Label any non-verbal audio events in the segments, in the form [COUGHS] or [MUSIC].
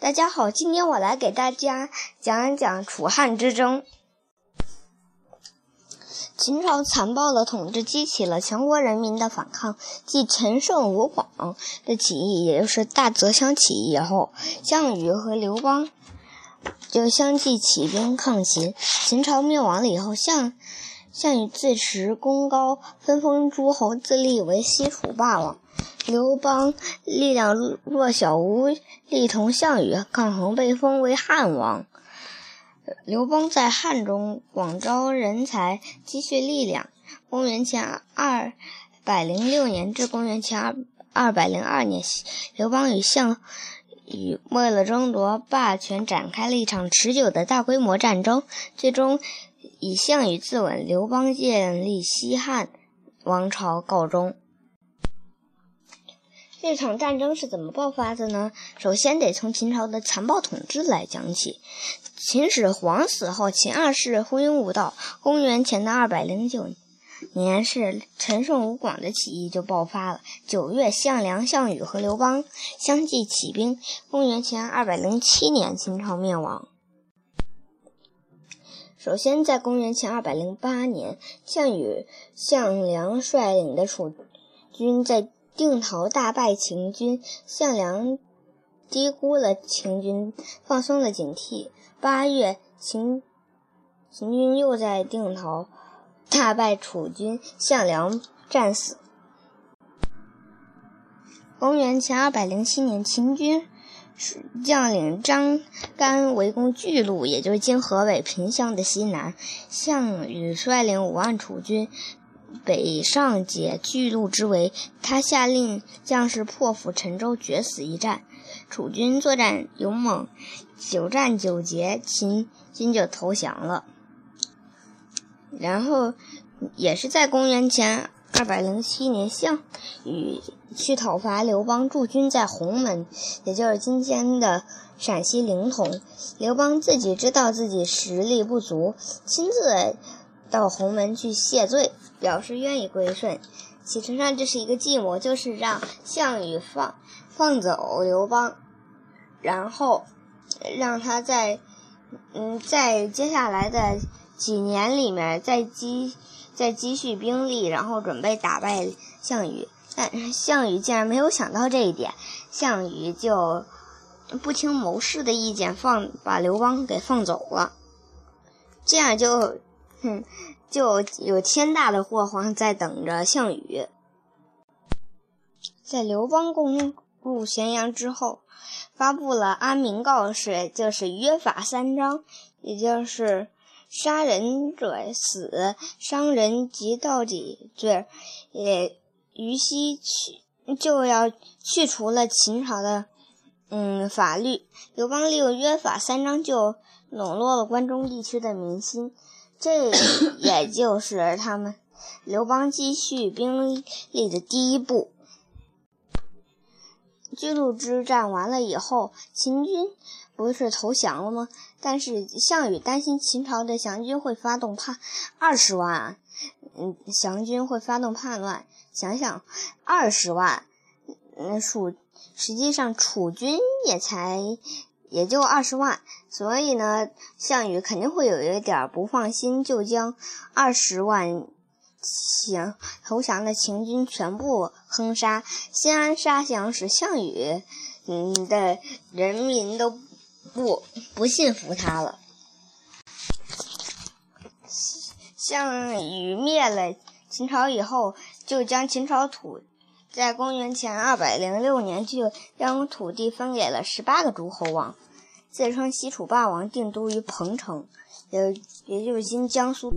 大家好，今天我来给大家讲一讲楚汉之争。秦朝残暴的统治激起了全国人民的反抗。继陈胜吴广的起义，也就是大泽乡起义以后，项羽和刘邦就相继起兵抗秦。秦朝灭亡了以后，项项羽自持功高，分封诸侯，自立为西楚霸王。刘邦力量弱小，无力同项羽抗衡，被封为汉王。刘邦在汉中广招人才，积蓄力量。公元前二百零六年至公元前二二百零二年，刘邦与项羽为了争夺霸权，展开了一场持久的大规模战争，最终以项羽自刎，刘邦建立西汉王朝告终。这场战争是怎么爆发的呢？首先得从秦朝的残暴统治来讲起。秦始皇死后，秦二世昏庸无道。公元前的二百零九年，是陈胜吴广的起义就爆发了。九月，项梁、项羽和刘邦相继起兵。公元前二百零七年，秦朝灭亡。首先，在公元前二百零八年，项羽、项梁率领的楚军在。定陶大败秦军，项梁低估了秦军，放松了警惕。八月，秦秦军又在定陶大败楚军，项梁战死。公元前二百零七年，秦军将领张干围攻巨鹿，也就是今河北平乡的西南。项羽率领五万楚军。北上解巨鹿之围，他下令将士破釜沉舟，决死一战。楚军作战勇猛，九战九捷，秦军就投降了。然后，也是在公元前二百零七年，项羽去讨伐刘邦，驻军在鸿门，也就是今天的陕西临潼。刘邦自己知道自己实力不足，亲自。到鸿门去谢罪，表示愿意归顺。启程上这是一个计谋，就是让项羽放放走刘邦，然后让他在嗯在接下来的几年里面再积再积蓄兵力，然后准备打败项羽。但项羽竟然没有想到这一点，项羽就不听谋士的意见，放把刘邦给放走了，这样就。哼，就有天大的祸患在等着项羽。在刘邦攻入咸阳之后，发布了安民告示，就是约法三章，也就是杀人者死，伤人及到底罪，也于西去就要去除了秦朝的嗯法律。刘邦利用约法三章，就笼络了关中地区的民心。这也就是他们 [COUGHS] 刘邦积蓄兵力的第一步。巨鹿之战完了以后，秦军不是投降了吗？但是项羽担心秦朝的降军会发动叛二十万，嗯，降军会发动叛乱。想想二十万，那楚实际上楚军也才。也就二十万，所以呢，项羽肯定会有一点不放心，就将二十万降投降的秦军全部坑杀。新安杀降，使项羽嗯的人民都不不信服他了。项羽灭了秦朝以后，就将秦朝土。在公元前二百零六年，就将土地分给了十八个诸侯王，自称西楚霸王，定都于彭城，也也就是今江苏。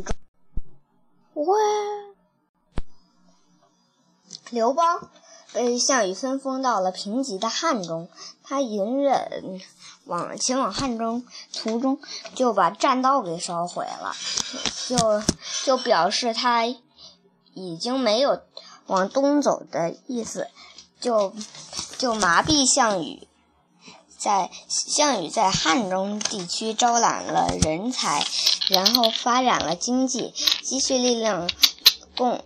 哇！刘邦被项羽分封到了平级的汉中，他隐忍往前往汉中途中，就把栈道给烧毁了，就就表示他已经没有。往东走的意思，就就麻痹项羽，在项羽在汉中地区招揽了人才，然后发展了经济，积蓄力量，共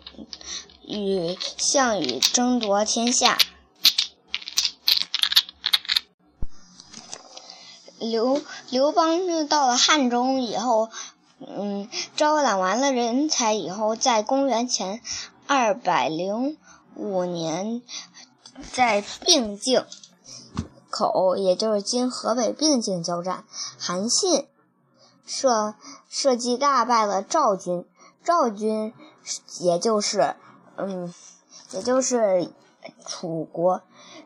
与项羽争夺天下。刘刘邦到了汉中以后，嗯，招揽完了人才以后，在公元前二百零五年，在并境口，也就是今河北并境交战，韩信设设计大败了赵军，赵军也就是嗯，也就是楚国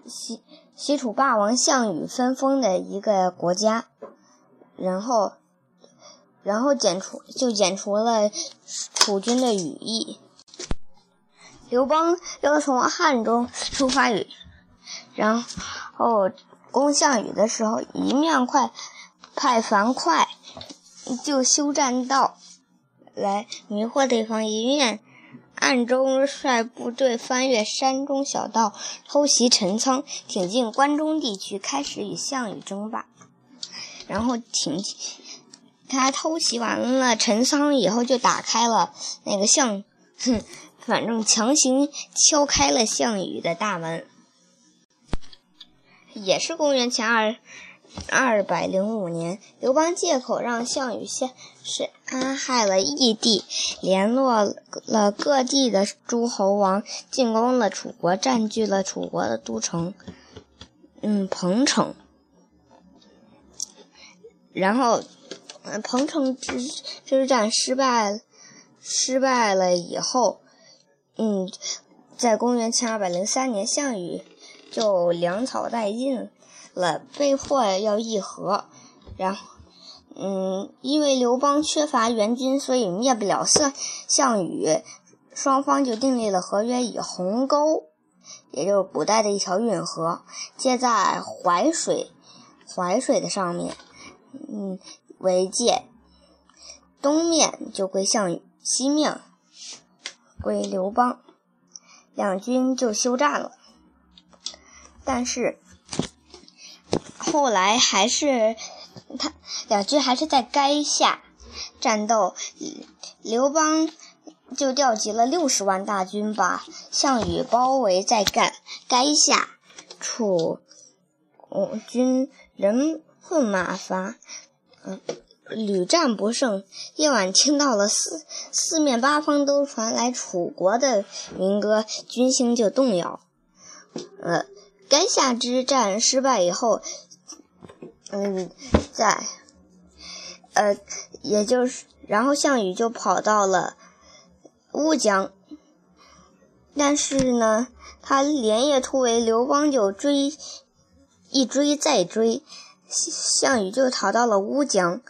西。西楚霸王项羽分封的一个国家，然后，然后剪除就剪除了楚军的羽翼。刘邦要从汉中出发，与然后攻项羽的时候，一面快派樊哙就修栈道来迷惑对方，一面。暗中率部队翻越山中小道，偷袭陈仓，挺进关中地区，开始与项羽争霸。然后挺他偷袭完了陈仓以后，就打开了那个项，哼，反正强行敲开了项羽的大门。也是公元前二。二百零五年，刘邦借口让项羽先是安害了异地，联络了各地的诸侯王，进攻了楚国，占据了楚国的都城，嗯，彭城。然后，彭城之之战失败，失败了以后，嗯，在公元前二百零三年，项羽就粮草殆尽。了，被迫要议和，然后，嗯，因为刘邦缺乏援军，所以灭不了项项羽，双方就订立了合约，以鸿沟，也就是古代的一条运河，接在淮水，淮水的上面，嗯，为界，东面就归项羽，西面归刘邦，两军就休战了，但是。后来还是他两军还是在垓下战斗，刘邦就调集了六十万大军，把项羽包围在垓垓下，楚军人困马乏，嗯，屡战不胜。夜晚听到了四四面八方都传来楚国的民歌，军心就动摇。呃，垓下之战失败以后。嗯，在，呃，也就是，然后项羽就跑到了乌江，但是呢，他连夜突围，刘邦就追，一追再追，项羽就逃到了乌江，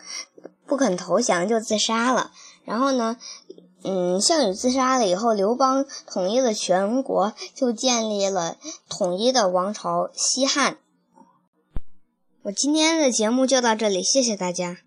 不肯投降就自杀了。然后呢，嗯，项羽自杀了以后，刘邦统一了全国，就建立了统一的王朝西汉。我今天的节目就到这里，谢谢大家。